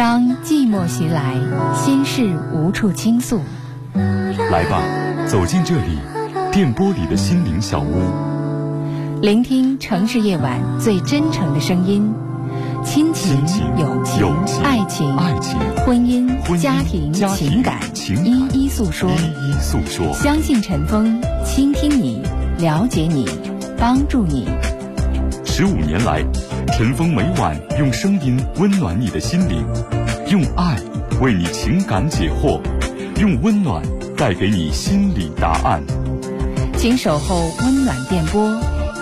当寂寞袭来，心事无处倾诉，来吧，走进这里，电波里的心灵小屋，聆听城市夜晚最真诚的声音，亲情、友情、爱情、爱情、婚姻、家庭、情感一一诉说。一一诉说。相信陈峰，倾听你，了解你，帮助你。十五年来，陈峰每晚用声音温暖你的心灵，用爱为你情感解惑，用温暖带给你心理答案。请守候温暖电波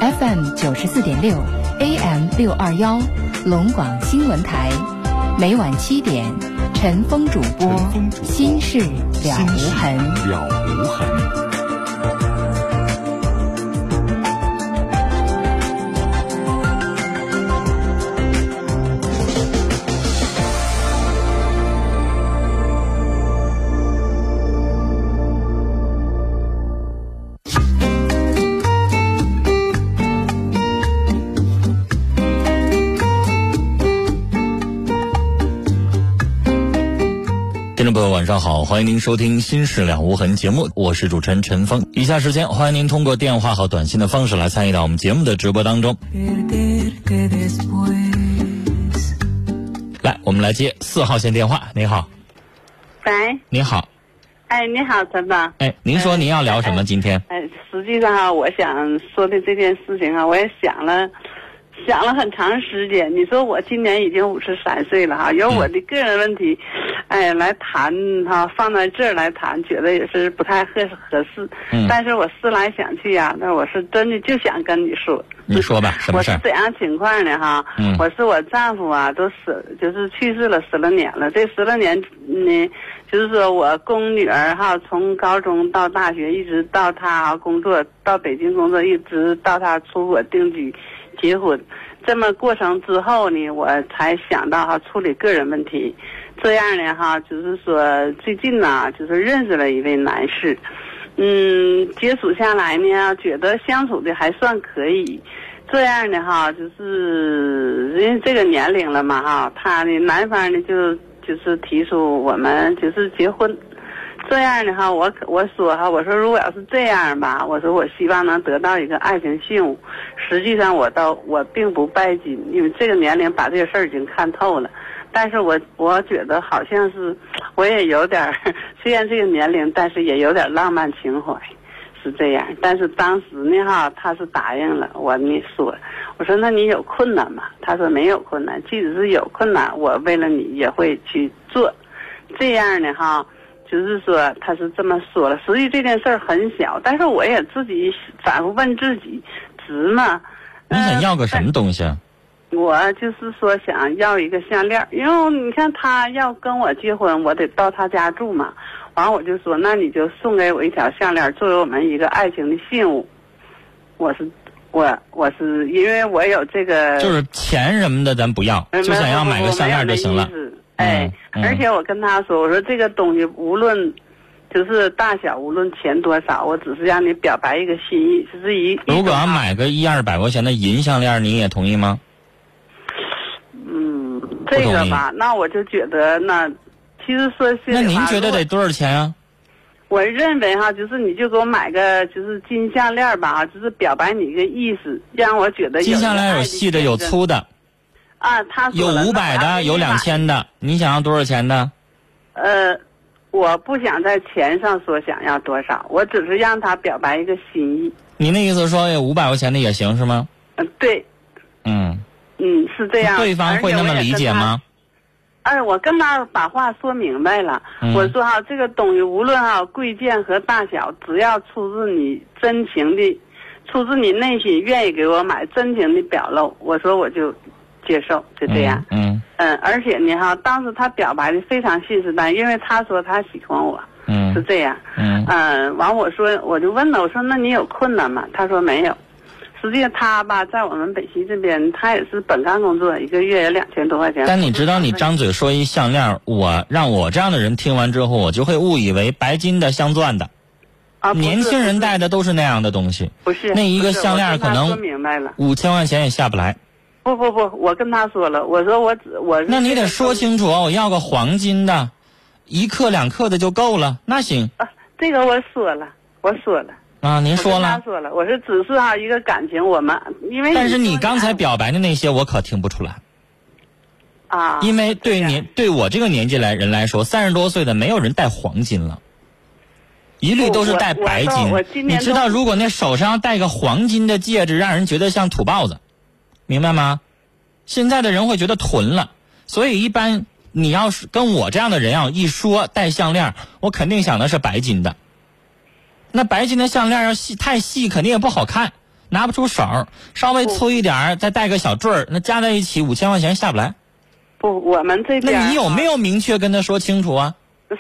，FM 九十四点六，AM 六二幺，龙广新闻台，每晚七点，陈峰主播心事了无痕。了无痕。上好，欢迎您收听《心事了无痕》节目，我是主持人陈峰。以下时间，欢迎您通过电话和短信的方式来参与到我们节目的直播当中。来，我们来接四号线电话。你好，喂，你好，哎，你好，陈总。哎，您说您要聊什么？今天？哎，实际上啊，我想说的这件事情啊，我也想了，想了很长时间。你说我今年已经五十三岁了哈，由我的个人问题，哎，来谈哈，放在这儿来谈，觉得也是不太合合适。嗯但是我思来想去呀、那我是真的就想跟你说。你说吧，什么事儿？我是怎样情况呢？哈，嗯我是我丈夫啊，都死，就是去世了十来年了。这十来年呢，就是说我供女儿哈，从高中到大学，一直到她工作到北京工作，一直到她出国定居、结婚，这么过程之后呢，我才想到哈处理个人问题。这样呢哈，就是说最近呢，就是认识了一位男士。嗯，接触下来呢，觉得相处的还算可以。这样的哈，就是人家这个年龄了嘛哈，他呢男方呢就就是提出我们就是结婚。这样的哈，我可我说哈，我说如果要是这样吧，我说我希望能得到一个爱情信物。实际上我倒我并不拜金，因为这个年龄把这个事儿已经看透了。但是我我觉得好像是我也有点，虽然这个年龄，但是也有点浪漫情怀，是这样。但是当时呢哈，他是答应了我呢说，我说那你有困难吗？他说没有困难，即使是有困难，我为了你也会去做。这样的哈，就是说他是这么说了。实际这件事儿很小，但是我也自己反复问自己，值吗？你想要个什呃么东西啊？我就是说想要一个项链儿，因为你看他要跟我结婚，我得到他家住嘛。完我就说，那你就送给我一条项链，作为我们一个爱情的信物。我是我我是因为我有这个，就是钱什么的，咱不要，呃就想要买个项链就行了。。哎，而且我跟他说，我说这个东西无论就是大小，无论钱多少，我只是让你表白一个心意，就是一。如果要买个一二百块钱的银项链，你也同意吗？嗯，这个吧，那我就觉得那，其实说那您觉得得多少钱啊？我认为哈，就是你就给我买个就是金项链吧，就是表白你一个意思，让我觉得金项链有有细的，有粗的，啊。他有五百的，有两。千的。你想要多少钱的？呃，我不想在钱上说想要多少，我只是让他表白一个心意。你那意思说有五百块钱的也行是吗？嗯、对，嗯，嗯，是这样。对方会那么理解吗？哎，我跟他把话说明白了。嗯我说哈，这个东西无论哈贵贱和大小，只要出自你真情的，出自你内心愿意给我买，真情的表露，我说我就接受，就这样。嗯嗯，而且呢哈，当时他表白的非常信誓旦旦，因为他说他喜欢我，嗯嗯是这样。嗯嗯，完我说我就问了，我说那你有困难吗？他说没有。实际上他吧，在我们北溪这边，他也是本干工作，一个月也两千多块钱。但你知道，你张嘴说一项链，我让我这样的人听完之后，我就会误以为白金的镶钻的，啊，年轻人戴的都是那样的东西，不是那一个项链可能。五千块钱也下不来。不不不，我跟他说了，我说我只我那你得说清楚，我要个黄金的，一克两克的就够了。那行啊，这个我说了，我说了。啊，您说了，跟他说了，我说只是哈一个感情，我们因为但是你刚才表白的那些我可听不出来，啊，因为对这样年对我这个年纪来人来说，三十多岁的没有人戴黄金了。一律都是戴白金，你知道，如果那手上戴个黄金的戒指，让人觉得像土包子，明白吗？现在的人会觉得囤了，所以一般你要是跟我这样的人要一说戴项链，我肯定想的是白金的。那白金的项链要细太细，肯定也不好看，拿不出手儿。稍微粗一点儿，再戴个小坠儿，那加在一起五千块钱下不来。不，我们这边那你有没有有明确跟他说清楚啊？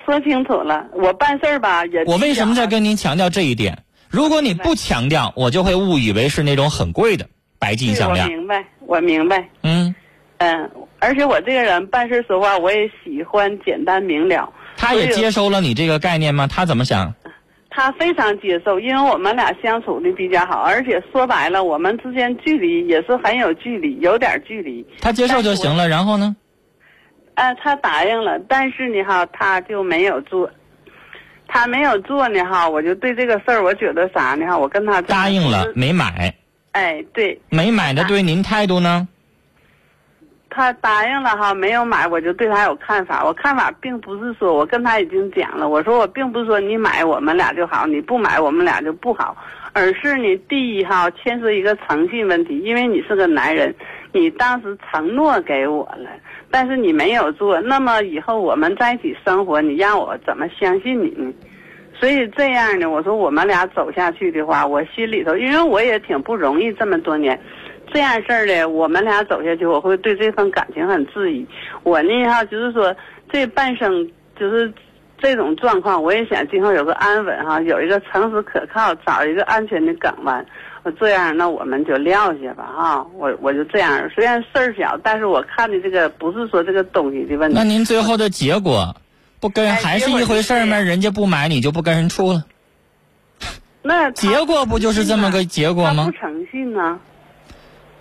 说清楚了？我办事儿吧也我为什么在跟您强调这一点？如果你不强调，我就会误以为是那种很贵的白金项链。明白，我明白。嗯，嗯，而且我这个人办事说话，我也喜欢简单明了。他也接收了你这个概念吗？他怎么想？他非常接受，因为我们俩相处的比较好，而且说白了，我们之间距离也是很有距离，有点距离。他接受就行了。然后呢？啊，他答应了，但是呢哈，他就没有做。他没有做呢哈，我就对这个事儿，我觉得啥呢哈，我跟他答应了没买，哎，对没买的对您态度呢？他答应了哈，没有买，我就对他有看法。我看法并不是说我跟他已经讲了，我说我并不是说你买我们俩就好，你不买我们俩就不好，而是你第一哈牵涉一个诚信问题，因为你是个男人，你当时承诺给我了，但是你没有做，那么以后我们在一起生活，你让我怎么相信你呢？所以这样呢，我说我们俩走下去的话，我心里头，因为我也挺不容易这么多年，这样事儿的，我们俩走下去，我会对这份感情很质疑。我呢哈，就是说这半生就是这种状况，我也想今后有个安稳哈，有一个诚实可靠，找一个安全的港湾。我这样，那我们就撂下吧哈。我我就这样，虽然事儿小，但是我看的这个不是说这个东西的问题。那您最后的结果不跟哎还是一回事儿吗？人家不买，你就不跟人处了？那结果不就是这么个结果吗他不？诚信呢？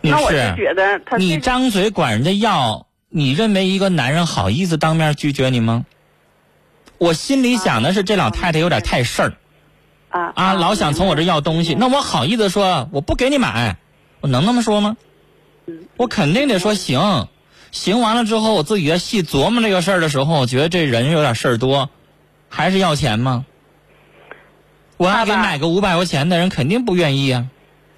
女那我就士，觉得他你张嘴管人家要，你认为一个男人好意思当面拒绝你吗？我心里想的是，这老太太有点太事儿啊啊，老想从我这要东西。那我好意思说，我不给你买，我能那么说吗？我肯定得说行，行完了之后，我自己在细琢磨这个事儿的时候，我觉得这人有点事儿多，还是要钱吗？我要给买个五百块钱的人，肯定不愿意啊。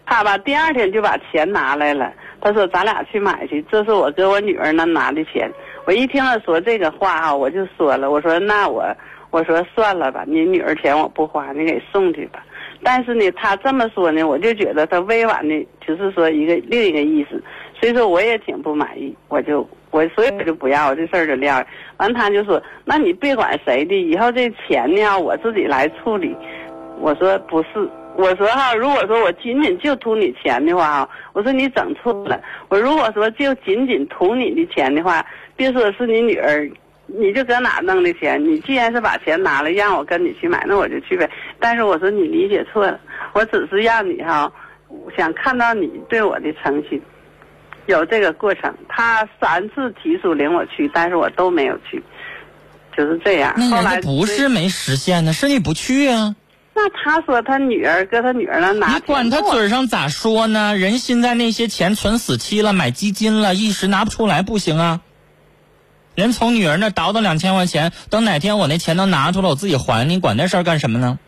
他吧，第二天就把钱拿来了。他说：“咱俩去买去，这是我给我女儿那拿的钱。”我一听他说这个话哈，我就说了，我说那我我说算了吧，你女儿钱我不花，你给送去吧。但是呢，他这么说呢，我就觉得他委婉的，就是说一个另一个意思，所以说我也挺不满意，我就我所以我就不要这事儿就撂了。完他就说：“那你别管谁的，以后这钱呢我自己来处理。”我说不是，我说哈，如果说我仅仅就图你钱的话哈，我说你整错了。我如果说就仅仅图你的钱的话，别说是你女儿，你就搁哪弄的钱？你既然是把钱拿了，让我跟你去买，那我就去呗。但是我说你理解错了，我只是让你哈，想看到你对我的诚心，有这个过程。他三次提出领我去，但是我都没有去，就是这样。那人后来家不是没实现呢，是你不去啊。那他说他女儿搁他女儿那拿，你管他嘴上咋说呢？人现在那些钱存死期了，买基金了，一时拿不出来不行啊。人从女儿那倒腾两千块钱，等哪天我那钱能拿出来，我自己还，你管那事儿干什么呢？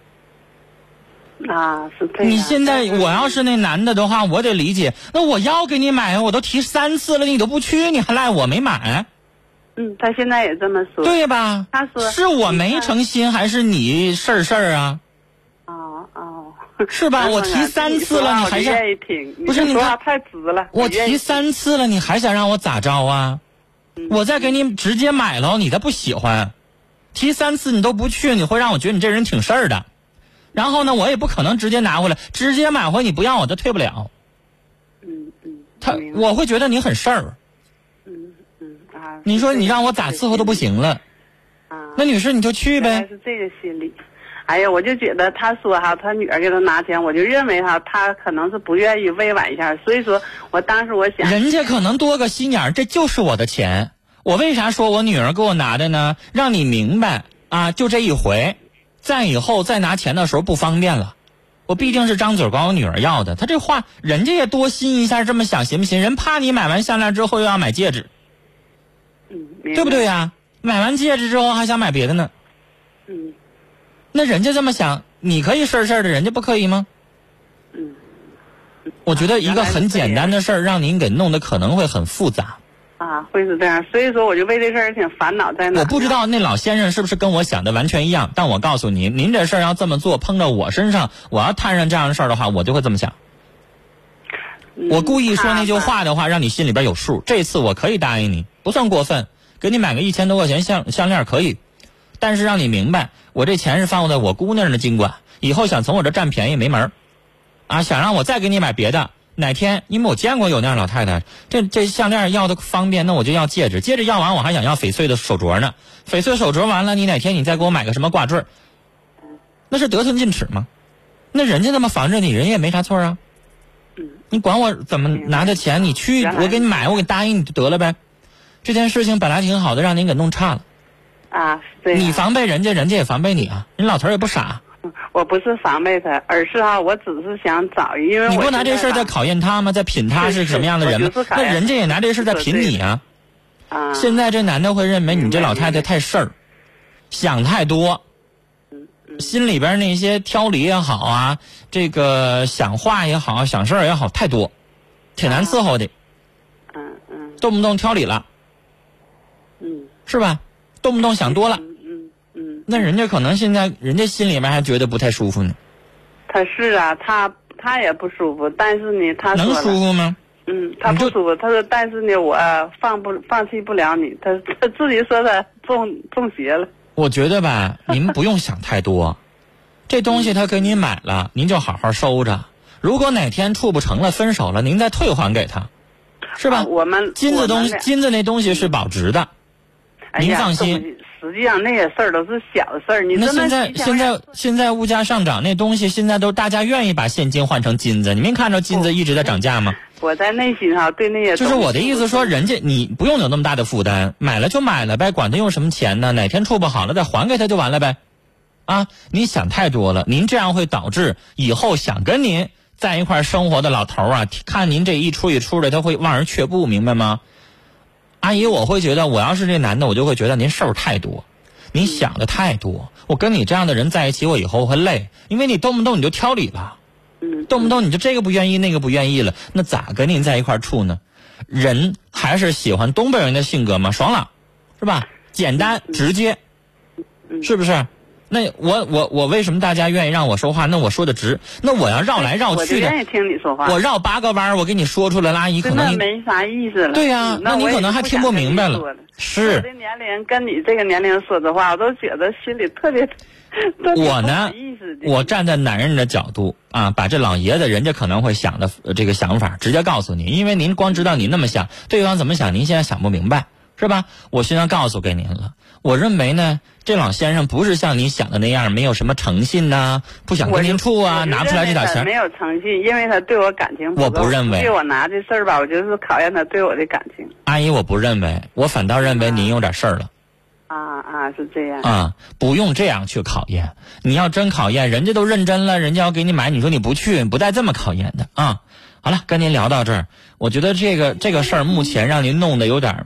啊，是这样。你现在我要是那男的的话，我得理解。那我要给你买，我都提三次了，你都不去，你还赖我没买，嗯，他现在也这么说。对吧？他说是我没诚心，还是你事儿事儿啊？哦哦，是吧我提三次了你还想？不是你说话太直了。我提三次了，你还想让我咋着啊？嗯我再给你直接买了，你再不喜欢，提三次你都不去，你会让我觉得你这人挺事儿的。然后呢，我也不可能直接拿回来，直接买回你不要我，都退不了。嗯嗯，他我会觉得你很事儿。嗯嗯啊。你说你让我咋伺候都不行了。啊。那女士你就去呗。是这个心理。哎呀，我就觉得他说哈，他女儿给他拿钱，我就认为哈，他可能是不愿意委婉一下，所以说我当时我想，人家可能多个心眼儿，这就是我的钱。我为啥说我女儿给我拿的呢？让你明白啊，就这一回，再以后再拿钱的时候不方便了。我毕竟是张嘴管我女儿要的，他这话人家也多心一下，这么想行不行？人怕你买完项链之后又要买戒指，嗯，对不对？呀、买完戒指之后还想买别的呢，嗯那人家这么想，你可以事儿事儿的，人家不可以吗？嗯，我觉得一个很简单的事儿，让您给弄得可能会很复杂。啊，会是这样，所以说我就为这事儿挺烦恼在哪？我不知道那老先生是不是跟我想的完全一样，但我告诉您，您这事儿要这么做，碰到我身上，我要摊上这样的事儿的话，我就会这么想。嗯我故意说那句话的话，让你心里边有数。这次我可以答应你，不算过分，给你买个一千多块钱项项链可以，但是让你明白，我这钱是放在我姑娘的金管，以后想从我这占便宜没门儿啊！想让我再给你买别的，哪天因为我见过有那样老太太，这这项链要的方便，那我就要戒指，戒指要完我还想要翡翠的手镯呢，翡翠手镯完了，你哪天你再给我买个什么挂坠，那是得寸进尺吗？那人家那么防着你，人家也没啥错啊。你管我怎么拿的钱？你去，我给你买，我给答应你就得了呗。这件事情本来挺好的，让您给弄差了。啊，是这样你防备人家，人家也防备你啊。人老头儿也不傻，我不是防备他，而是哈，我只是想找，因为你不拿这事儿在考验他吗？在品他是是什么样的人吗 那人家也拿这事儿在品你啊。啊，现在这男的会认为你这老太太太事儿，想太多，心里边那些挑理也好啊，这个想话也好，想事儿也好，太多，挺难伺候的，嗯嗯动不动挑理了，嗯是吧？动不动想多了，那人家可能现在人家心里面还觉得不太舒服呢，他是啊，他他也不舒服，但是呢，他能舒服吗？嗯，他不舒服。他说，但是呢，我放不放弃不了你。他他自己说他中中邪了。我觉得吧，您不用想太多，这东西他给你买了，您就好好收着。如果哪天处不成了，分手了，您再退还给他，是吧？啊我们金子东金子那东西是保值的。哎您放心实际上那些事儿都是小事儿。你那现在现在现在物价上涨，那东西现在都大家愿意把现金换成金子。你没看着金子一直在涨价吗？我在内心哈对那些就是我的意思说，人人家你不用有那么大的负担，买了就买了呗，管他用什么钱呢？哪天处不好了再还给他就完了呗。啊，你想太多了，您这样会导致以后想跟您在一块生活的老头啊，看您这一出一出的，他会望而却步，明白吗？阿姨，我会觉得，我要是这男的，我就会觉得您事儿太多，您想的太多。我跟你这样的人在一起，我以后会累，因为你动不动你就挑理了。嗯动不动你就这个不愿意，那个不愿意了，那咋跟您在一块儿处呢？人还是喜欢东北人的性格嘛，爽朗，是吧？简单直接，是不是？那我我我为什么大家愿意让我说话？那我说的直，那我要绕来绕去的，愿意听你说话。我绕八个弯儿，我给你说出来了，阿姨可能你没啥意思了。对呀嗯那你可能还听不明白了是我的年龄跟你这个年龄说的话，我都觉得心里特别，我呢我站在男人的角度啊，把这老爷子人家可能会想的呃这个想法直接告诉你，因为您光知道你那么想，对方怎么想，您现在想不明白，是吧？我现在告诉给您了，我认为呢，这老先生不是像你想的那样，没有什么诚信呐、不想跟您处啊，拿不出来这点钱没。有诚信，因为他对我感情我不认为对我拿这事儿吧，我就是考验他对我的感情。阿姨，我不认为，我反倒认为您有点事儿了啊啊，是这样。啊，不用这样去考验。你要真考验，人家都认真了，人家要给你买，你说你不去，不带这么考验的啊。好了，跟您聊到这儿，我觉得这个这个事儿目前让您弄得有点儿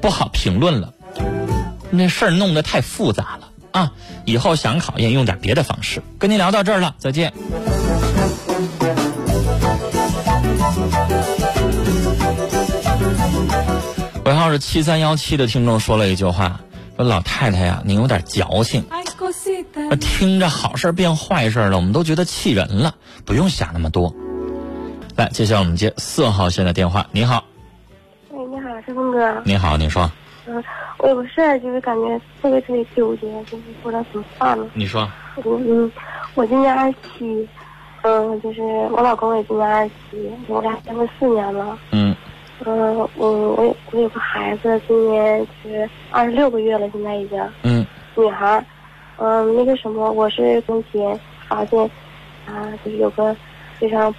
不好评论了，那事儿弄得太复杂了啊。以后想考验用点别的方式。跟您聊到这儿了，再见。尾号是七三幺七的听众说了一句话，说老太太呀，您有点矫情。听着好事儿变坏事儿了，我们都觉得气人了，不用想那么多。来，接下来我们接四号线的电话。你好，哎，你好，顺峰哥。你好，你说，嗯，我有个事儿，就是感觉特别特别纠结，就是不知道怎么办了。你说，我嗯，我今年二十七，嗯，就是我老公也今年二十七，我俩结婚四年了。嗯嗯，我我有我有个孩子，今年是二十六个月了，现在已经嗯女孩儿。嗯，那个什么，我是跟前发现啊，就是有个非常，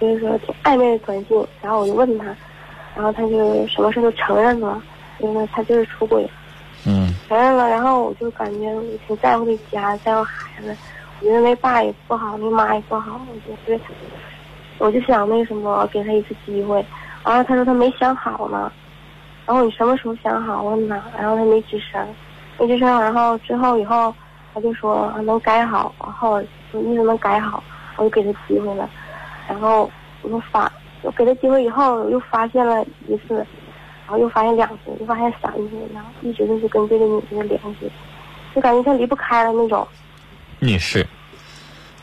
就是说挺暧昧的短信，然后我就问他，然后他就什么事都承认了，因为他就是出轨，嗯承认了，然后我就感觉我挺在乎这家，在乎孩子，我觉得那爸也不好，那妈也不好，我觉得，我就想那什么，给他一次机会。然后他说他没想好呢，然后你什么时候想好？我问他，然后他没吱声，没吱声。然后之后以后他就说啊能改好，然后就一直能改好，我就给他机会了。然后我就发，我给他机会以后又发现了一次，然后又发现两次，又发现三次，然后一直就是跟这个女的联系，就感觉像离不开了那种。女士，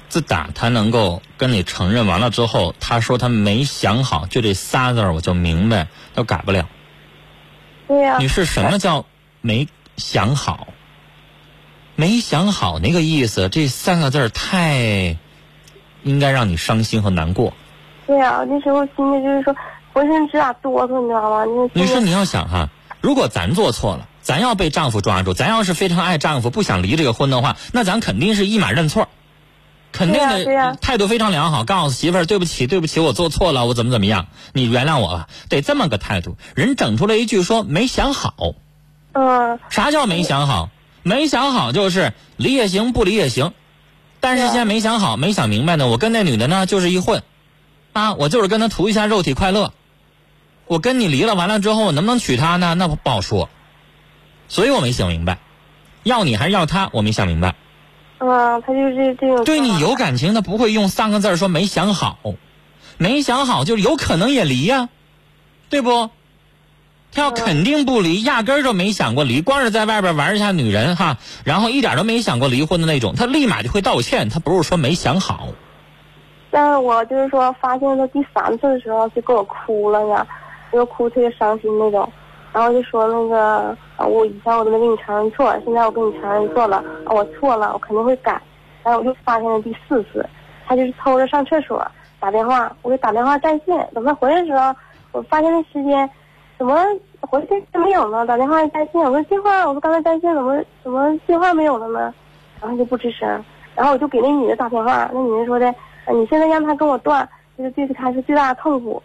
自打他能够跟你承认完了之后，他说他没想好，就这仨字儿我就明白，都改不了。对呀、女士，什么叫没想好？没想好那个意思，这三个字儿太应该让你伤心和难过。对呀、那时候心里就是说浑身直打哆嗦，你知道吗？你女士，你要想哈，如果咱做错了，咱要被丈夫抓住，咱要是非常爱丈夫，不想离这个婚的话，那咱肯定是一码认错，肯定的态度非常良好，告诉媳妇儿对不起，对不起，我做错了，我怎么怎么样，你原谅我吧，得这么个态度。人整出来一句说没想好，嗯，啥叫没想好？没想好就是离也行，不离也行，但是现在没想好，没想明白呢。我跟那女的呢就是一混，啊，我就是跟她图一下肉体快乐。我跟你离了，完了之后我能不能娶她呢？那不不好说。所以我没想明白，要你还是要她，我没想明白。嗯，他就是这这种。对你有感情，他不会用三个字儿说没想好，没想好就是有可能也离呀、对不？他要肯定不离，压根儿就没想过离，光是在外边玩一下女人哈，然后一点都没想过离婚的那种，他立马就会道歉，他不是说没想好。但是我就是说，发现他第三次的时候就给我哭了就哭特别伤心那种，然后就说那个，我以前我都没跟你承认错，现在我跟你承认错了，我错了，我肯定会改。然后我就发现了第四次，他就是偷着上厕所打电话，我给打电话占线，等他回来的时候，我发现那时间怎么回电没有呢？打电话占线，我说电话，我说刚才占线怎么怎么电话没有了呢？然后就不吱声，然后我就给那女的打电话，那女的说的，你现在让他跟我断，就是对他是最大的痛苦，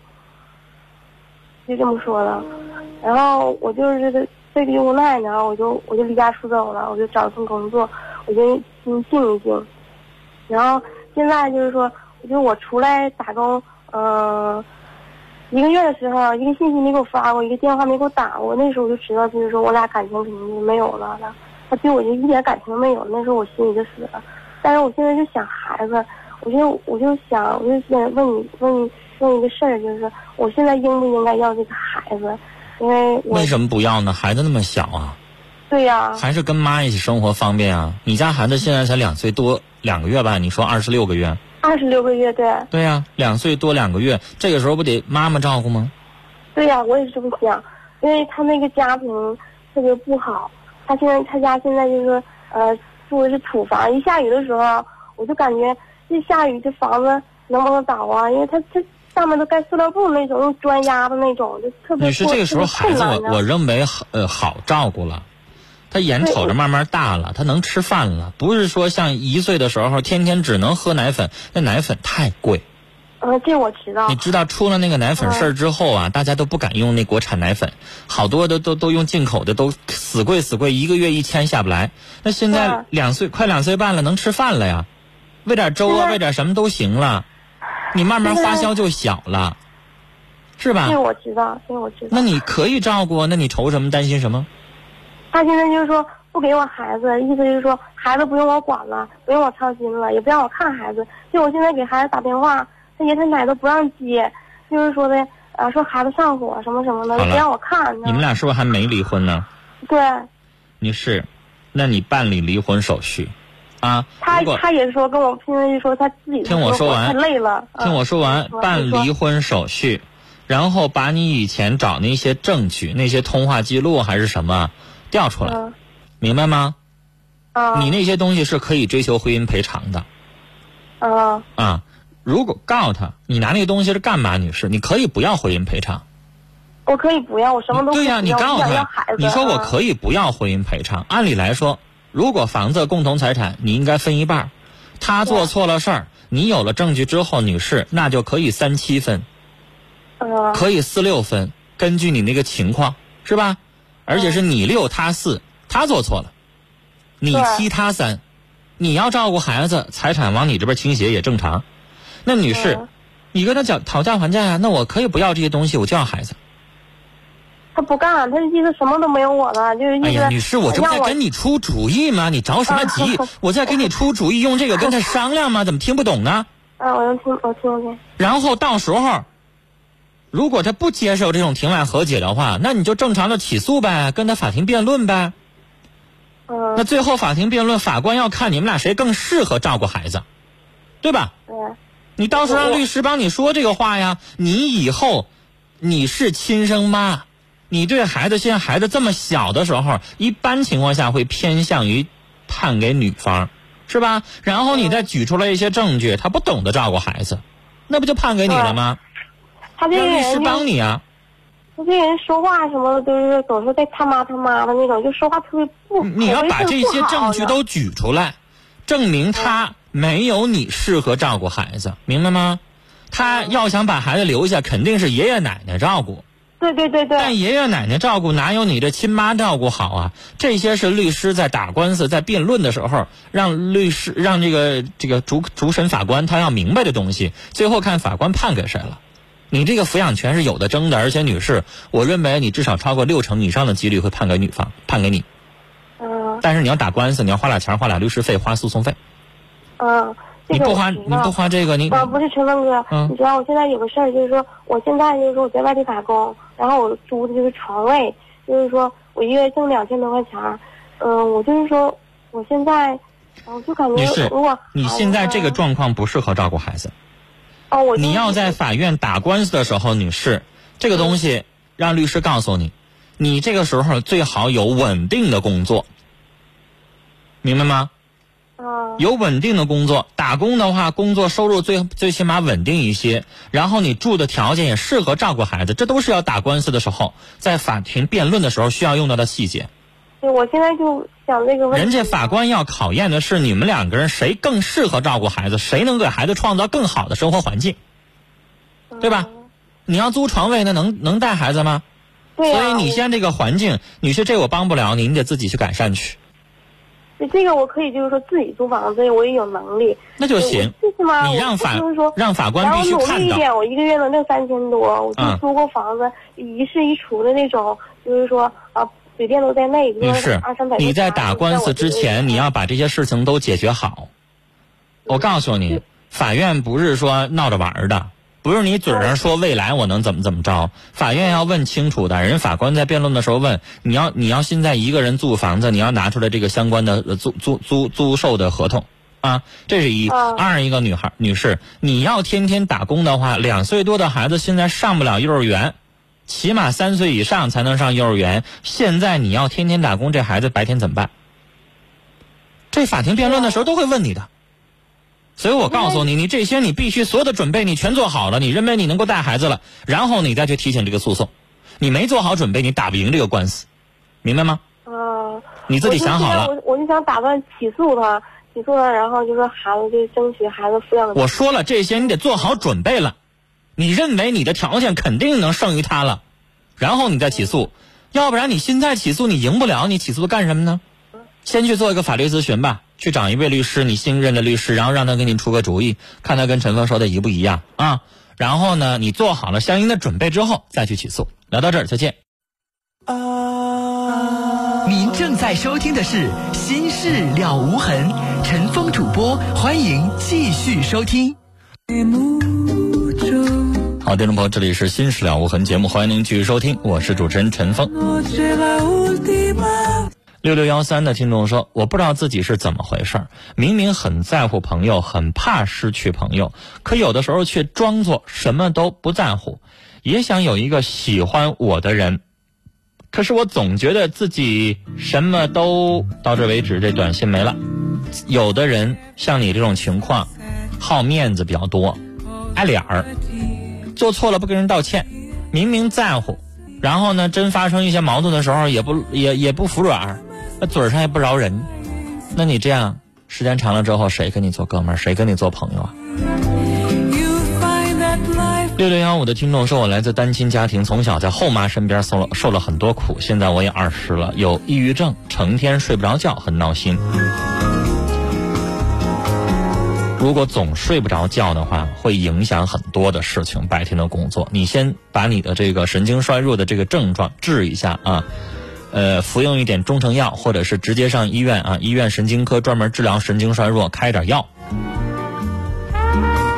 就这么说的。然后我就是被逼无奈，然后我就我就离家出走了，我就找份工作，我就心静一静。然后现在就是说，我就我出来打工，嗯、一个月的时候，一个信息没给我发过，一个电话没给我打过，那时候我就知道，就是说我俩感情肯定就没有了。那他对我就一点感情都没有，那时候我心里就死了。但是我现在就想孩子，我就我就想，我就想问你问你问一个事儿，就是我现在应不应该要这个孩子？因为我为什么不要呢？孩子那么小啊，对呀、还是跟妈一起生活方便啊。你家孩子现在才两岁多两个月吧？你说二十六个月？二十六个月，对对呀、两岁多两个月，这个时候不得妈妈照顾吗？对呀、我也是这么想，因为他那个家庭特别不好，他现在他家现在就是说呃住的是土房，一下雨的时候，我就感觉这下雨这房子能不能倒啊？因为他这上面都盖塑料布那种，用砖压的那种，就特别女士，这个时候孩子我我认为好呃好照顾了，他眼瞅着慢慢大了，他能吃饭了，不是说像一岁的时候天天只能喝奶粉，那奶粉太贵。呃，这我知道你，知道出了那个奶粉事儿之后啊，大家都不敢用那国产奶粉，好多都都都用进口的，都死贵死贵，一个月一千下不来。那现在嗯。两岁快两岁半了，能吃饭了呀，喂点粥啊，喂点什么都行了，你慢慢花销就小了，是吧这？个我知道，这个我知道。那你可以照顾，那你愁什么？担心什么？他现在就是说不给我孩子，意思就是说孩子不用我管了，不用我操心了，也不让我看孩子。就我现在给孩子打电话，他爷他奶都不让接，就是说的啊，说孩子上火什么什么的，不让我看。你们俩是不是还没离婚呢？对你是，那你办理离婚手续啊？他他也说跟我现在一说他自己听我说完太累了。听我说完，嗯办离婚手续，然后把你以前找那些证据、那些通话记录还是什么调出来，嗯明白吗？啊你那些东西是可以追求婚姻赔偿的啊啊。如果告诉他你拿那个东西是干嘛，女士，你可以不要婚姻赔偿。我可以不要，我什么都对呀、你告诉他你说我啊可以不要婚姻赔偿。按理来说，如果房子共同财产，你应该分一半儿。他做错了事儿，你有了证据之后，女士，那就可以三七分，嗯，可以四六分，根据你那个情况，是吧？而且是你六他四，他做错了，你七他三，你要照顾孩子，财产往你这边倾斜也正常。那女士嗯，你跟他讲讨价还价呀，那我可以不要这些东西，我就要孩子。他不干，他就意思什么都没有我了，就是意思。哎呀，女士，我这不在让跟你出主意吗？你着什么急？我在给你出主意，用这个跟他商量吗？怎么听不懂呢？嗯，我能听，我听听。然后到时候，如果他不接受这种庭外和解的话，那你就正常的起诉呗，跟他法庭辩论呗。嗯，那最后法庭辩论，法官要看你们俩谁更适合照顾孩子，对吧？对，你到时候让律师帮你说这个话呀。你以后你是亲生妈，你对孩子现在孩子这么小的时候，一般情况下会偏向于判给女方，是吧？然后你再举出来一些证据，他不懂得照顾孩子，那不就判给你了吗？他这律师帮你啊。他这人说话什么的都是总是在他妈他妈的那种，就说话特别不。你要把这些证据都举出来，证明他没有你适合照顾孩子，明白吗？他要想把孩子留下，肯定是爷爷奶奶照顾。对对对对，但爷爷奶奶照顾哪有你这亲妈照顾好啊？这些是律师在打官司、在辩论的时候，让律师让这个这个主主审法官他要明白的东西。最后看法官判给谁了。你这个抚养权是有的争的，而且女士，我认为你至少超过六成以上的几率会判给女方，判给你。嗯但是你要打官司，你要花俩钱，花俩律师费，花诉讼费。嗯，你不花，你不花这个，你啊，不是陈峰哥，嗯你知道我现在有个事儿，就是说我现在就是说我在外地打工，然后我租的就是床位，就是说我一个月挣两千多块钱儿，嗯，我就是说我现在，我就感觉如果你现在这个状况不适合照顾孩子。哦，我你要在法院打官司的时候，女士，这个东西让律师告诉你，你这个时候最好有稳定的工作，明白吗？嗯有稳定的工作，打工的话，工作收入最最起码稳定一些，然后你住的条件也适合照顾孩子，这都是要打官司的时候，在法庭辩论的时候需要用到的细节。对，我现在就想那个问题。人家法官要考验的是你们两个人谁更适合照顾孩子，谁能给孩子创造更好的生活环境，对吧？你要租床位，那能能带孩子吗？对呀、所以你现在这个环境，女士，这我帮不了你，你得自己去改善去，对这个我可以就是说自己租房子，我也有能力。那就行。我最起码我你让法就是说让法官必须看到，努力一点，我一个月能挣三千多。我租过房子，一室一厨的那种，就是说啊，水电都在内。女士二三百。你在打官司之前，你要把这些事情都解决好。我告诉你，法院不是说闹着玩儿的，不是你嘴上说未来我能怎么怎么着，法院要问清楚的。人法官在辩论的时候问，你要你要现在一个人租房子，你要拿出来这个相关的呃租租租租售的合同。啊，这是一。二一个女孩女士，你要天天打工的话，两岁多的孩子现在上不了幼儿园，起码三岁以上才能上幼儿园。现在你要天天打工，这孩子白天怎么办？这法庭辩论的时候都会问你的。所以我告诉你，你这些你必须所有的准备你全做好了，你认为你能够带孩子了，然后你再去提起这个诉讼。你没做好准备，你打不赢这个官司，明白吗？嗯，你自己想好了。我就我我就想打算起诉他，起诉他，然后就说孩子就争取孩子抚养。我说了，这些你得做好准备了。你认为你的条件肯定能胜于他了，然后你再起诉，要不然你现在起诉你赢不了，你起诉干什么呢？先去做一个法律咨询吧，去找一位律师，你信任的律师，然后让他给你出个主意，看他跟陈峰说的一不一样啊。然后呢，你做好了相应的准备之后再去起诉。聊到这儿，再见。您正在收听的是《心事了无痕》，陈峰主播，欢迎继续收听。好，听众朋友，这里是《新事了无痕》节目，欢迎您继续收听，我是主持人陈峰。六六幺三的听众说：“我不知道自己是怎么回事，明明很在乎朋友，很怕失去朋友，可有的时候却装作什么都不在乎，也想有一个喜欢我的人，可是我总觉得自己什么都……到这为止，这短信没了。有的人像你这种情况，好面子比较多，爱脸儿，做错了不跟人道歉，明明在乎，然后呢，真发生一些矛盾的时候也不也也不服软，那嘴上也不饶人，那你这样时间长了之后，谁跟你做哥们儿，谁跟你做朋友啊？六六幺五的听众说，我来自单亲家庭，从小在后妈身边受了受了很多苦，现在我也二十了，有抑郁症，成天睡不着觉，很闹心。如果总睡不着觉的话，会影响很多的事情，白天的工作。你先把你的这个神经衰弱的这个症状治一下啊，呃，服用一点中成药，或者是直接上医院啊，医院神经科专门治疗神经衰弱，开点药。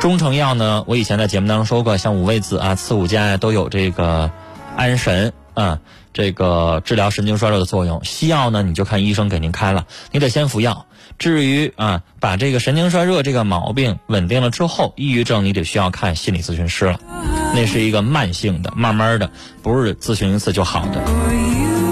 中成药呢，我以前在节目当中说过，像五味子啊、刺五加呀，都有这个安神啊，这个治疗神经衰弱的作用。西药呢，你就看医生给您开了，你得先服药。至于啊，把这个神经衰弱这个毛病稳定了之后，抑郁症你得需要看心理咨询师了，那是一个慢性的，慢慢的，不是咨询一次就好的。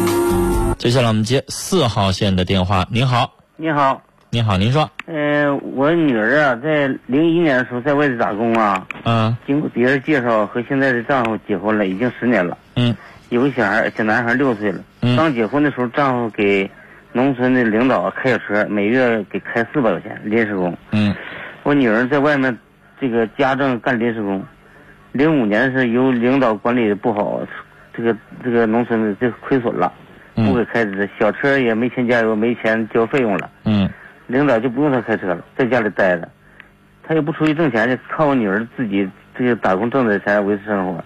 接下来我们接四号线的电话。您好，您好，您好，您说，呃，我女儿啊，在零一年的时候在外地打工啊，嗯经过别人介绍和现在的丈夫结婚了，已经十年了，嗯有个小孩，小男孩六岁了。嗯刚结婚的时候，丈夫给农村的领导开小车，每月给开四百块钱临时工。嗯我女儿在外面这个家政干临时工，零五年是由领导管理的不好，这个这个农村的这个亏损了，不给嗯开支，小车也没钱加油，没钱交费用了。嗯。领导就不用他开车了，在家里待着，他也不出去挣钱，就靠我女儿自己这个打工挣的钱维持生活。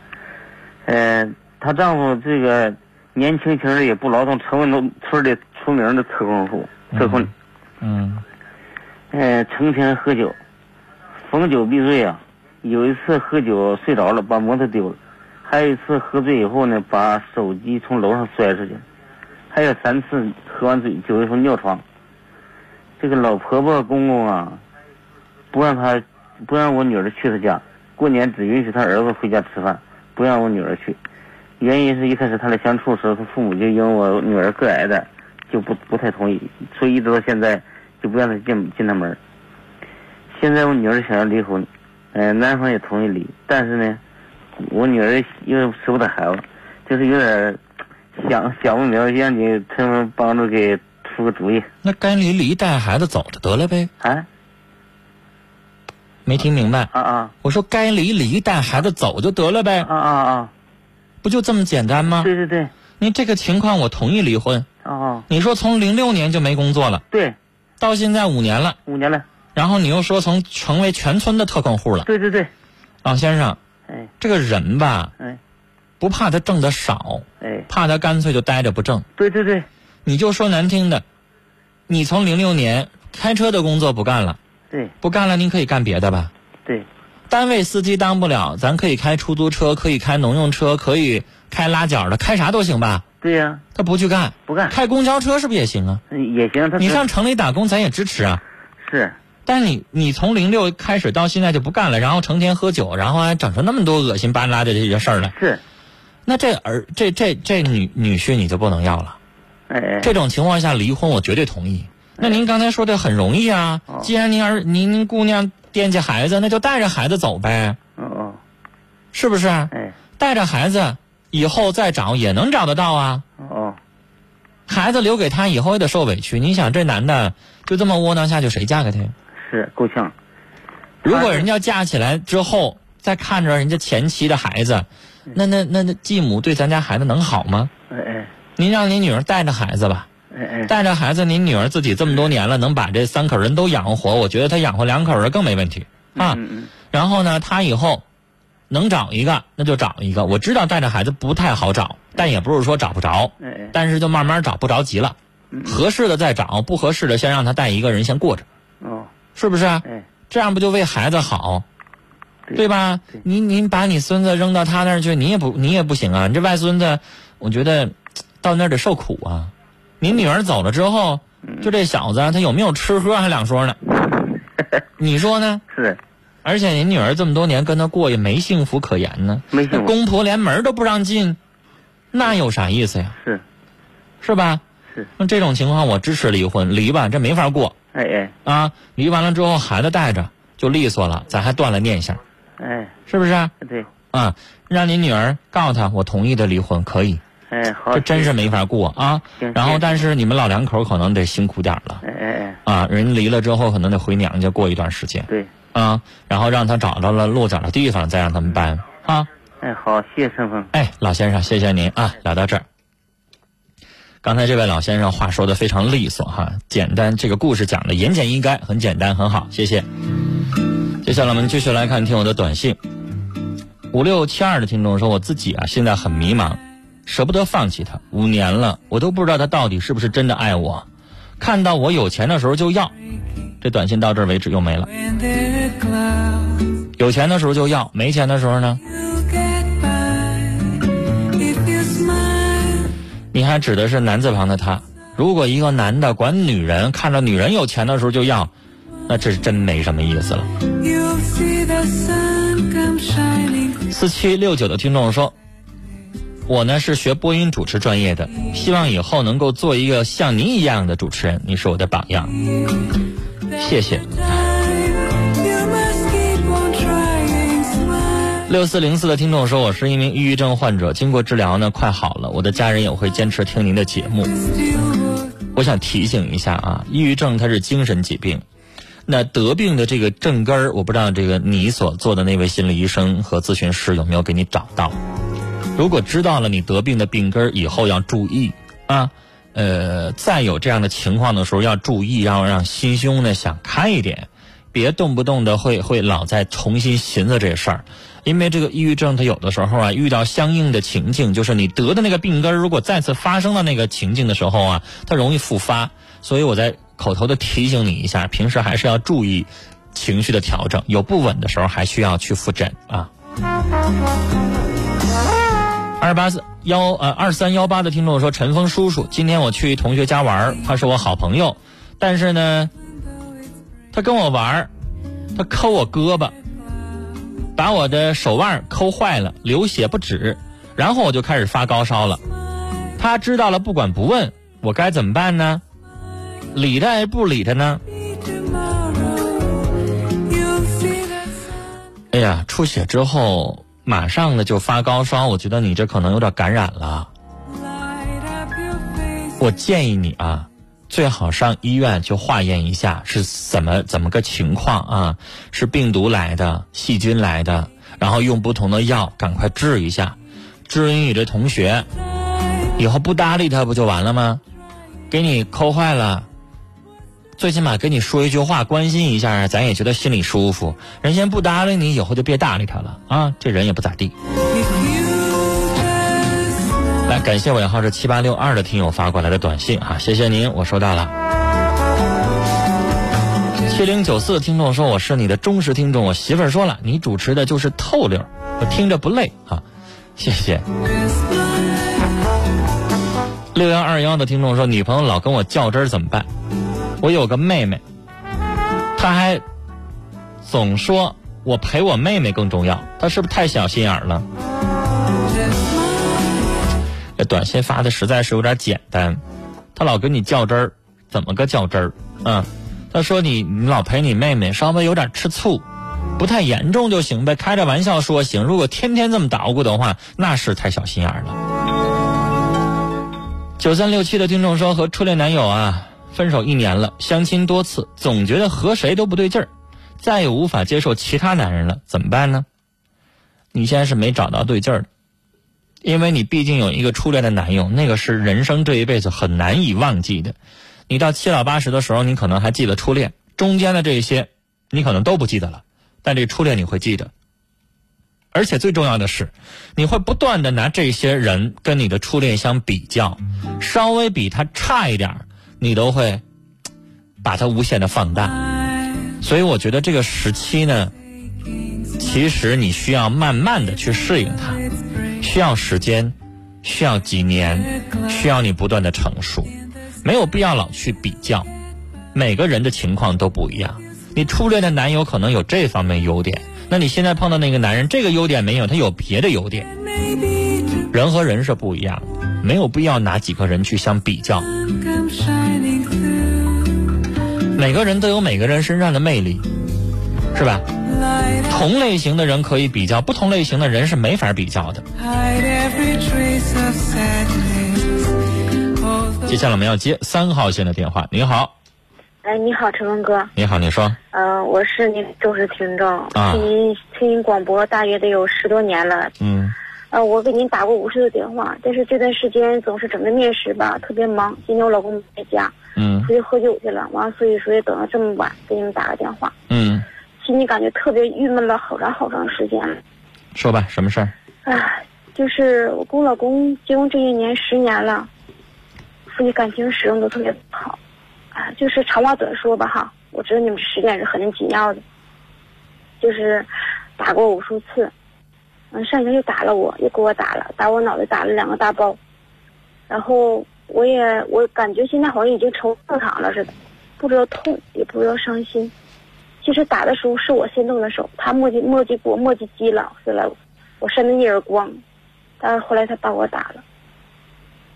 呃，她丈夫这个年轻轻的也不劳动，成为农村里出名的特工户、特工，嗯。呃，成天喝酒，逢酒必醉啊。有一次喝酒睡着了，把摩托丢了；还有一次喝醉以后呢，把手机从楼上摔出去了；还有三次喝完醉酒以后尿床。这个老婆婆公公啊，不让她不让我女儿去她家，过年只允许她儿子回家吃饭，不让我女儿去。原因是一开始他俩相处的时候，他父母就因为我女儿个矮的，就不不太同意，所以一直到现在就不让她进进他门。现在我女儿想要离婚，呃，男方也同意离，但是呢，我女儿又舍不得孩子，就是有点想想不明白，让你他们帮助给出个主意那该离离，带孩子走着得了呗。啊没听明白？啊啊我说该离离，带孩子走就得了呗，啊啊啊！不就这么简单吗？对对对，你这个情况我同意离婚。啊啊你说从零六年就没工作了，对，到现在五年了，五年了，然后你又说从成为全村的特困户了，对对对，老先生，哎这个人吧，哎不怕他挣的少，哎，怕他干脆就待着不挣。对对对你就说难听的，你从零六年开车的工作不干了，对不干了，您可以干别的吧。对单位司机当不了，咱可以开出租车，可以开农用车，可以开拉脚的，开啥都行吧？对呀，他不去干，不干开公交车是不是也行啊？嗯也行，他你上城里打工，咱也支持啊。是但是你你从零六开始到现在就不干了，然后成天喝酒，然后还整出那么多恶心巴拉的这些事儿来，是，那这儿这这这女女婿你就不能要了。哎哎，这种情况下离婚，我绝对同意。那您刚才说的很容易啊，哦既然您儿您您姑娘惦记孩子，那就带着孩子走呗，哦哦，是不是？哎带着孩子以后再找也能找得到啊。哦哦，孩子留给他以后也得受委屈。你想这男的就这么窝囊下去，谁嫁给他呀？是够呛，如果人家嫁起来之后，再看着人家前妻的孩子，那那那那继母对咱家孩子能好吗？哎哎。您让您女儿带着孩子吧，带着孩子，您女儿自己这么多年了，能把这三口人都养活，我觉得她养活两口人更没问题啊。然后呢，她以后能找一个那就找一个。我知道带着孩子不太好找，但也不是说找不着，但是就慢慢找，不着急了。合适的再找，不合适的先让他带一个人先过着，哦。是不是？哎。这样不就为孩子好，对对吧？对您您把你孙子扔到他那儿去，你也不你也不行啊！你这外孙子，我觉得到那儿得受苦啊。您女儿走了之后，嗯就这小子他有没有吃喝还两说呢，你说呢？是而且您女儿这么多年跟他过也没幸福可言呢，没幸福那公婆连门都不让进，那有啥意思呀？是是吧？是。那这种情况我支持离婚，离吧，这没法过哎哎啊！离完了之后孩子带着就利索了，咱还断了念想，哎是不是？对啊，让您女儿告诉他，我同意的离婚可以，哎，好，这真是没法过啊行。然后，但是你们老两口可能得辛苦点了哎哎哎，啊，人离了之后可能得回娘家过一段时间对，啊，然后让他找到了落脚的地方，再让他们搬啊。哎，好，谢谢陈峰。哎，老先生，谢谢您啊，聊到这儿。刚才这位老先生话说的非常利索哈，简单，这个故事讲的言简意赅，很简单，很好，谢谢。接下来我们继续来看听我的短信。五六七二的听众说，我自己啊现在很迷茫，舍不得放弃他，五年了，我都不知道他到底是不是真的爱我。看到我有钱的时候就要，这短信到这儿为止又没了。有钱的时候就要，没钱的时候呢？你还指的是男字旁的他。如果一个男的管女人看到女人有钱的时候就要，那这是真没什么意思了。四七六九的听众说，我呢是学播音主持专业的，希望以后能够做一个像您一样的主持人，你是我的榜样。谢谢。六四零四的听众说，我是一名抑郁症患者，经过治疗呢快好了，我的家人也会坚持听您的节目。我想提醒一下啊，抑郁症它是精神疾病，那得病的这个症根儿，我不知道这个你所做的那位心理医生和咨询师有没有给你找到。如果知道了你得病的病根儿，以后要注意啊。呃，再有这样的情况的时候，要注意，要让心胸呢想开一点，别动不动的会会老在重新寻思这事儿。因为这个抑郁症，它有的时候啊，遇到相应的情境，就是你得的那个病根儿，如果再次发生了那个情境的时候啊，它容易复发。所以我在口头的提醒你一下，平时还是要注意情绪的调整，有不稳的时候还需要去复诊啊。二八四幺呃二三幺八的听众说，陈峰叔叔，今天我去同学家玩，他是我好朋友，但是呢，他跟我玩，他抠我胳膊，把我的手腕抠坏了，流血不止，然后我就开始发高烧了。他知道了不管不问，我该怎么办呢？理他还不理他呢？哎呀，出血之后马上呢就发高烧，我觉得你这可能有点感染了。我建议你啊，最好上医院去化验一下是怎么怎么个情况啊？是病毒来的，细菌来的，然后用不同的药赶快治一下。至于你这同学，以后不搭理他不就完了吗？给你抠坏了，最起码跟你说一句话，关心一下，咱也觉得心里舒服。人先不搭理你，以后就别搭理他了啊，这人也不咋地。来，感谢尾号是七八六二的听友发过来的短信啊，谢谢您，我收到了。七零九四的听众说我是你的忠实听众，我媳妇儿说了，你主持的就是透溜，我听着不累啊，谢谢。六幺二幺的听众说，女朋友老跟我较真儿怎么办？我有个妹妹，她还总说我陪我妹妹更重要，她是不是太小心眼了？这短信发的实在是有点简单，他老跟你较真儿，怎么个较真儿？嗯，他说你你老陪你妹妹，稍微有点吃醋，不太严重就行呗，开着玩笑说行。如果天天这么捣鼓的话，那是太小心眼了。九三六七的听众说，和初恋男友啊分手一年了，相亲多次，总觉得和谁都不对劲儿，再也无法接受其他男人了，怎么办呢？你现在是没找到对劲儿的。因为你毕竟有一个初恋的男友，那个是人生这一辈子很难以忘记的。你到七老八十的时候，你可能还记得初恋，中间的这些你可能都不记得了，但这初恋你会记得。而且最重要的是，你会不断的拿这些人跟你的初恋相比较，稍微比他差一点儿，你都会把它无限的放大。所以我觉得这个时期呢，其实你需要慢慢的去适应它。需要时间，需要几年，需要你不断的成熟，没有必要老去比较。每个人的情况都不一样，你初恋的男友可能有这方面优点，那你现在碰到那个男人，这个优点没有，他有别的优点。人和人是不一样的，没有必要拿几个人去相比较。每个人都有每个人身上的魅力，是吧？同类型的人可以比较，不同类型的人是没法比较的。接下来我们要接三号线的电话。你好，哎，你好，陈文哥。你好，你说，嗯、我是您忠实听众，啊听您听您广播大约得有十多年了。嗯呃，我给您打过无数次电话，但是这段时间总是整个面试吧，特别忙。今天我老公在家，嗯出去喝酒去了，完了所以说也等到这么晚给你们打个电话，嗯，心里感觉特别郁闷了好长好长时间了。说吧，什么事儿？唉，就是我跟我老公结婚这一年十年了，夫妻感情始终都特别不好。啊，就是长话短说吧哈，我知道你们时间是很紧要的，就是打过无数次，嗯，上一次又打了我，又给我打了，打我脑袋打了两个大包，然后我也我感觉现在好像已经成正常了似的，不知道痛也不知道伤心。其实打的时候是我先动的手，他磨叽磨叽我磨叽急了，后来我扇他一耳光，但是后来他把我打了。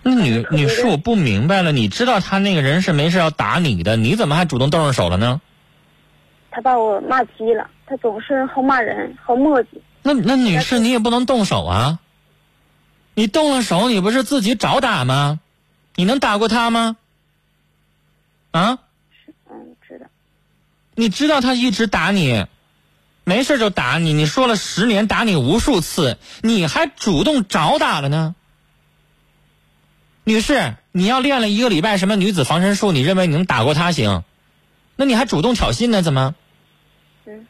那女女士，我不明白了，你知道他那个人是没事要打你的，你怎么还主动动上手了呢？他把我骂急了，他总是好骂人，好磨叽。那那女士，你也不能动手啊！你动了手，你不是自己找打吗？你能打过他吗？啊？嗯，知道。你知道他一直打你，没事就打你，你说了十年打你无数次，你还主动找打了呢？女士，你要练了一个礼拜什么女子防身术，你认为你能打过他行？那你还主动挑衅呢？怎么？嗯。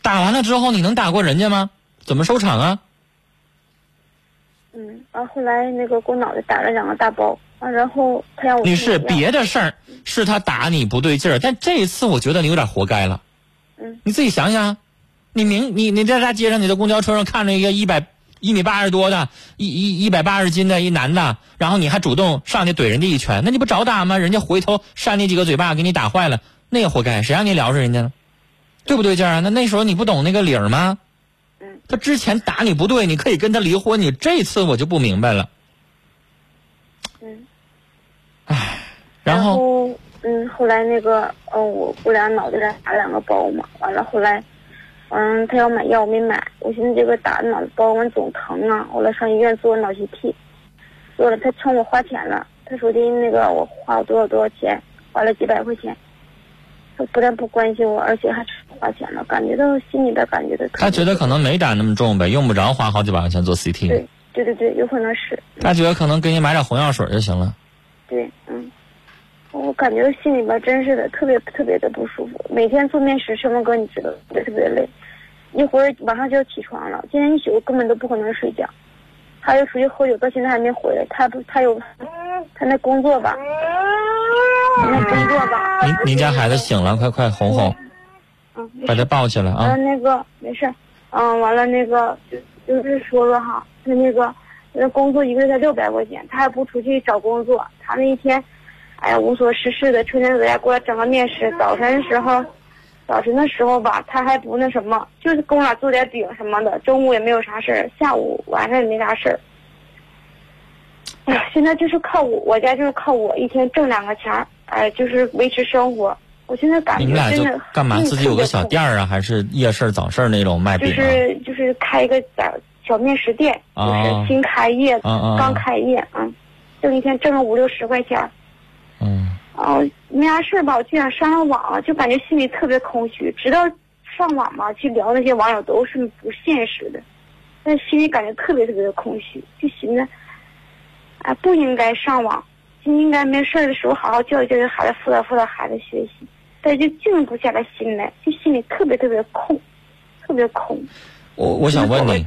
打完了之后，你能打过人家吗？怎么收场啊？嗯，完后来那个给我脑袋打了两个大包，完然后他让我女士，别的事儿是他打你不对劲儿，但这一次我觉得你有点活该了。嗯，你自己想想，你明你你在大街上，你在公交车上看着一个一百一米八十多的，一一一百八十斤的一男的，然后你还主动上去怼人家一拳，那你不找打吗？人家回头扇你几个嘴巴，给你打坏了，那也活该，谁让你撩着人家了？对不对劲儿啊？那那时候你不懂那个理儿吗？嗯，他之前打你不对，你可以跟他离婚，你这次我就不明白了。嗯，然后后嗯，后来那个嗯，我我俩脑袋上打两个包嘛，完了后来嗯，他要买药我没买，我寻思这个打脑袋包完总疼啊，后来上医院做脑 CT，做了他冲我花钱了，他说的那个我花了多少多少钱，花了几百块钱。他不但不关心我，而且还花钱了，感觉到心里边感觉到他觉得可能没打那么重呗，用不着花好几百块钱做 CT。对对对对，有可能是他觉得可能给你买点红药水就行了。对，嗯，我感觉心里边真是的特别特别的不舒服。每天做面食，什么哥你知道，特别特别累，一会儿晚上就要起床了，今天一宿根本都不可能睡觉。他又出去喝酒，到现在还没回来。他不，他有他那工作吧，他那工作吧，您您家孩子醒了，快快哄哄，嗯，没把他抱起来啊完了！那个没事，嗯，完了那个就就是说了哈，他那个那工作一个月才六百块钱，他还不出去找工作，他那一天，哎呀无所事事的，成天在家给我整个面食。早晨的时候，早晨的时候吧，他还不那什么，就是给我俩做点饼什么的。中午也没有啥事儿，下午晚上也没啥事儿。哎呀，现在就是靠我，我家就是靠我一天挣两个钱儿，哎，就是维持生活。我现在感你们俩就觉真的干嘛？自己有个小店儿啊，还是夜市早市那种卖就饼啊？是就是开一个小小面食店，就啊是新开业，啊啊刚开业，嗯，挣一天挣个五六十块钱儿，嗯，哦，没啥事儿吧，我就想上上网，就感觉心里特别空虚，直到上网嘛去聊那些网友都是不现实的，但心里感觉特别特别的空虚，就寻思，啊，不应该上网，就应该没事儿的时候好好教育教育孩子，辅导辅导孩子学习，但就静不下来心来，就心里特别特别空，特别空。我我想问你？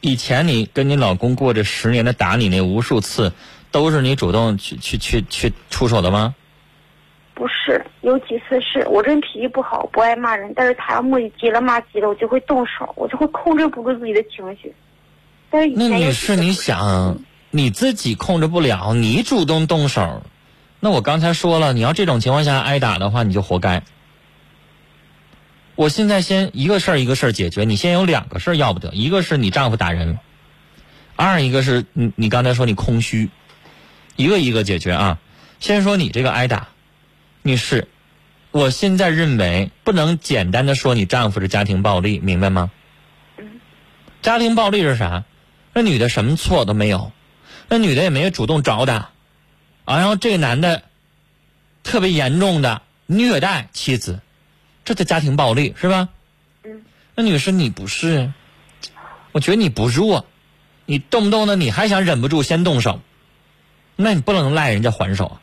以前你跟你老公过这十年的打你那无数次，都是你主动去去去去出手的吗？不是，有几次是我这人脾气不好，不爱骂人，但是他要磨叽急了骂急了，我就会动手，我就会控制不住自己的情绪。但是那你是想你自己控制不了，你主动动手，那我刚才说了，你要这种情况下挨打的话，你就活该。我现在先一个事儿一个事儿解决，你先有两个事儿要不得，一个是你丈夫打人了，二一个是你你刚才说你空虚，一个一个解决啊。先说你这个挨打，女士，我现在认为不能简单的说你丈夫是家庭暴力，明白吗？家庭暴力是啥？那女的什么错都没有，那女的也没有主动找打，啊，然后这个男的特别严重的虐待妻子，这叫家庭暴力是吧？嗯。那女士你不是，我觉得你不弱，你动不动的你还想忍不住先动手，那你不能赖人家还手啊，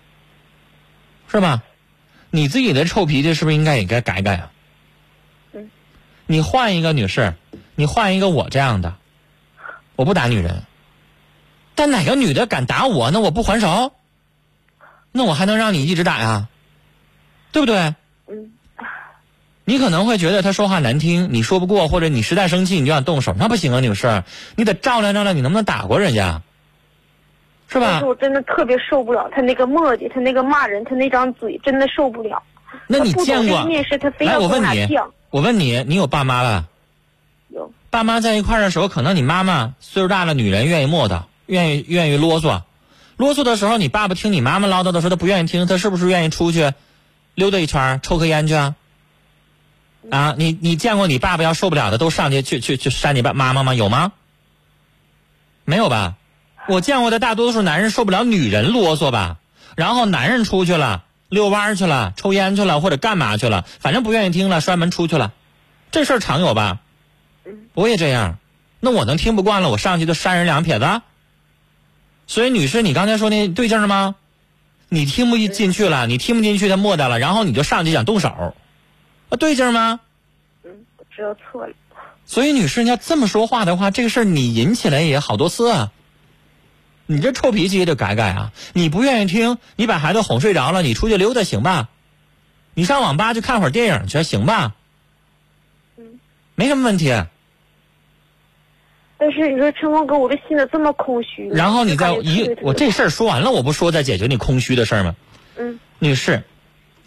是吧？你自己的臭脾气是不是应该也该改改啊？嗯。你换一个女士，你换一个我这样的，我不打女人，但哪个女的敢打我，那我不还手，那我还能让你一直打呀？对不对？嗯。你可能会觉得他说话难听，你说不过，或者你实在生气，你就想动手，那不行啊，女士，你得照亮照亮，你能不能打过人家？是吧但是？我真的特别受不了他那个磨叽，他那个骂人，他那张嘴真的受不了。那你见过这面试，他非我问你。，我问你，你有爸妈吧？有爸妈在一块儿的时候，可能你妈妈岁数大了，女人愿意磨叨，愿意愿意啰嗦，啰嗦的时候，你爸爸听你妈妈唠叨的时候，他不愿意听，他是不是愿意出去溜达一圈，抽颗烟去啊？啊，你你见过你爸爸要受不了的都上去去去去扇你爸妈妈吗？有吗？没有吧？我见过的大多数男人受不了女人啰嗦吧，然后男人出去了，遛弯去了，抽烟去了，或者干嘛去了，反正不愿意听了，摔门出去了，这事儿常有吧？我也这样，那我能听不惯了，我上去就扇人两撇子。所以，女士，你刚才说那对劲儿吗？你听不进去了，你听不进去，他磨叨了，然后你就上去想动手，啊，对劲儿吗？嗯，我知道错了。所以，女士，你要这么说话的话，这个事儿你引起来也好多次啊。你这臭脾气也得改改啊！你不愿意听，你把孩子哄睡着了，你出去溜达行吧？你上网吧去看会儿电影去行吧？嗯，没什么问题。但是你说陈峰哥，我这心里这么空虚。然后你再一我这事儿说完了，我不说再解决你空虚的事儿吗？嗯，女士，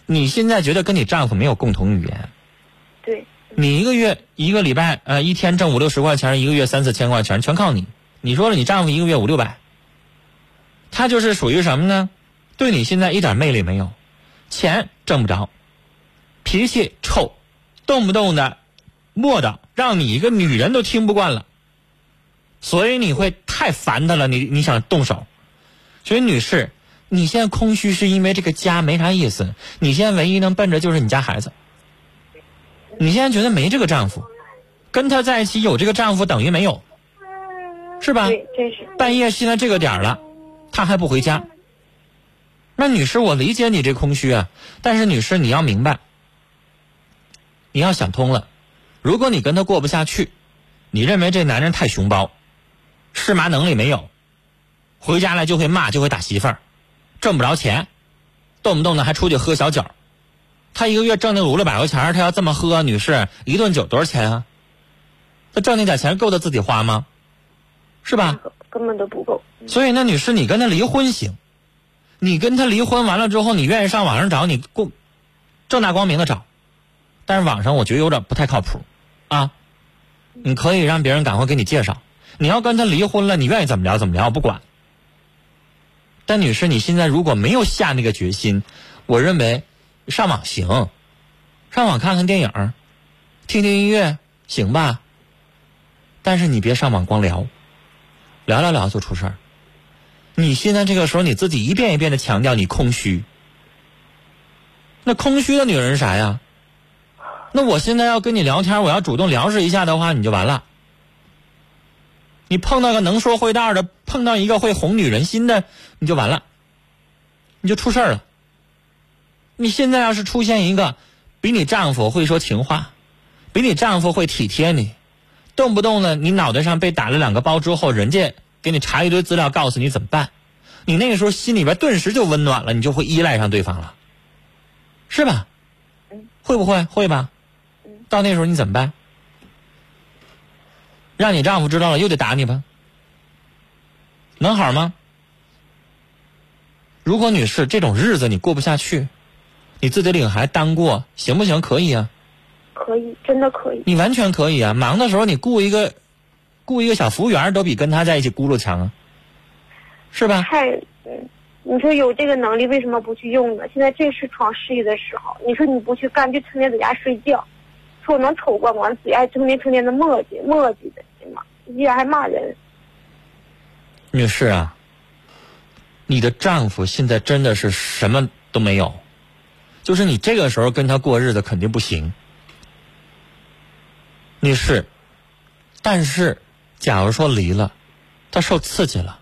你现在觉得跟你丈夫没有共同语言？对，你一个月一个礼拜呃一天挣五六十块钱，一个月三四千块钱，全靠你。你说了，你丈夫一个月五六百，他就是属于什么呢？对你现在一点魅力没有，钱挣不着，脾气臭，动不动的磨叨，让你一个女人都听不惯了，所以你会太烦他了，你你想动手。所以女士，你现在空虚是因为这个家没啥意思，你现在唯一能奔着就是你家孩子。你现在觉得没这个丈夫，跟他在一起有这个丈夫等于没有，是吧？对，真是。半夜现在这个点儿了，他还不回家。那女士，我理解你这空虚啊，但是女士你要明白，你要想通了，如果你跟他过不下去，你认为这男人太熊包，是麻能力没有，回家来就会骂就会打媳妇儿，挣不着钱，动不动的还出去喝小酒，他一个月挣那五六百块钱儿，他要这么喝，女士一顿酒多少钱啊？他挣那点钱够他自己花吗？是吧？根本都不够。所以那，女士，你跟他离婚行，你跟他离婚完了之后，你愿意上网上找，你过正大光明的找，但是网上我觉得有点不太靠谱啊。你可以让别人赶快给你介绍，你要跟他离婚了，你愿意怎么聊怎么聊，我不管。但女士，你现在如果没有下那个决心，我认为上网行，上网看看电影，听听音乐行吧。但是你别上网光聊，聊聊聊就出事儿。你现在这个时候你自己一遍一遍的强调你空虚，那空虚的女人是啥呀？那我现在要跟你聊天，我要主动聊示一下的话，你就完了。你碰到个能说会道的，碰到一个会哄女人心的，你就完了，你就出事儿了。你现在要是出现一个比你丈夫会说情话，比你丈夫会体贴你，动不动呢你脑袋上被打了两个包之后，人家给你查一堆资料，告诉你怎么办，你那个时候心里边顿时就温暖了，你就会依赖上对方了，是吧？会不会？会吧？到那时候你怎么办？让你丈夫知道了又得打你吧？能好吗？如果女士这种日子你过不下去，你自己领孩子单过行不行？可以啊，可以，真的可以。你完全可以啊。忙的时候你雇一个雇一个小服务员都比跟他在一起咕噜强啊，是吧？太，嗯，你说有这个能力，为什么不去用呢？现在正是闯事业的时候，你说你不去干，就成天在家睡觉，说我能瞅光光，自己还成天成天的磨叽磨叽的，哎呀妈，一人还骂人。女士啊，你的丈夫现在真的是什么都没有，就是你这个时候跟他过日子肯定不行。女士，但是假如说离了，他受刺激了，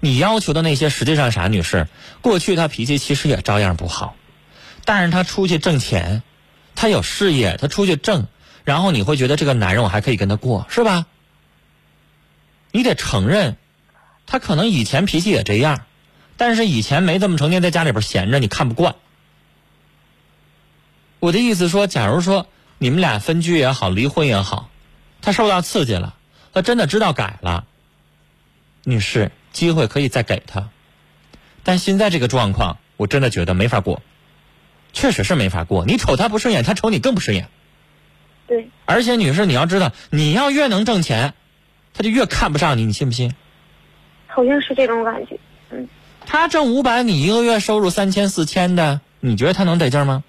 你要求的那些实际上啥？女士，过去他脾气其实也照样不好，但是他出去挣钱，他有事业，他出去挣，然后你会觉得这个男人我还可以跟他过，是吧？你得承认，他可能以前脾气也这样，但是以前没这么成天在家里边闲着，你看不惯。我的意思说，假如说你们俩分居也好，离婚也好，他受到刺激了，他真的知道改了，女士，机会可以再给他。但现在这个状况，我真的觉得没法过，确实是没法过。你瞅他不顺眼，他瞅你更不顺眼。对，而且女士，你要知道，你要越能挣钱，他就越看不上你，你信不信？好像是这种感觉。嗯，他挣五百，你一个月收入三千四千的，你觉得他能得劲儿吗？